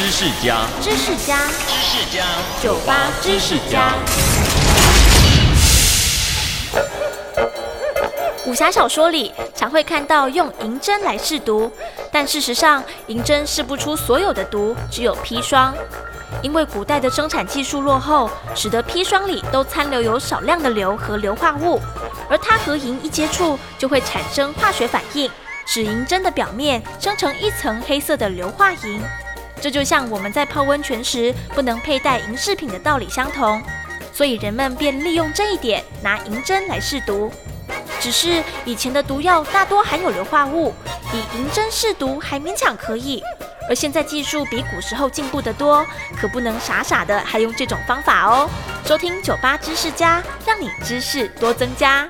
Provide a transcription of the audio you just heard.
知识家，知识家，知识家，酒吧知识家。武侠小说里常会看到用银针来试毒，但事实上，银针试不出所有的毒，只有砒霜。因为古代的生产技术落后，使得砒霜里都残留有少量的硫和硫化物，而它和银一接触就会产生化学反应，使银针的表面生成一层黑色的硫化银。这就像我们在泡温泉时不能佩戴银饰品的道理相同，所以人们便利用这一点，拿银针来试毒。只是以前的毒药大多含有硫化物，以银针试毒还勉强可以。而现在技术比古时候进步得多，可不能傻傻的还用这种方法哦。收听酒吧知识家，让你知识多增加。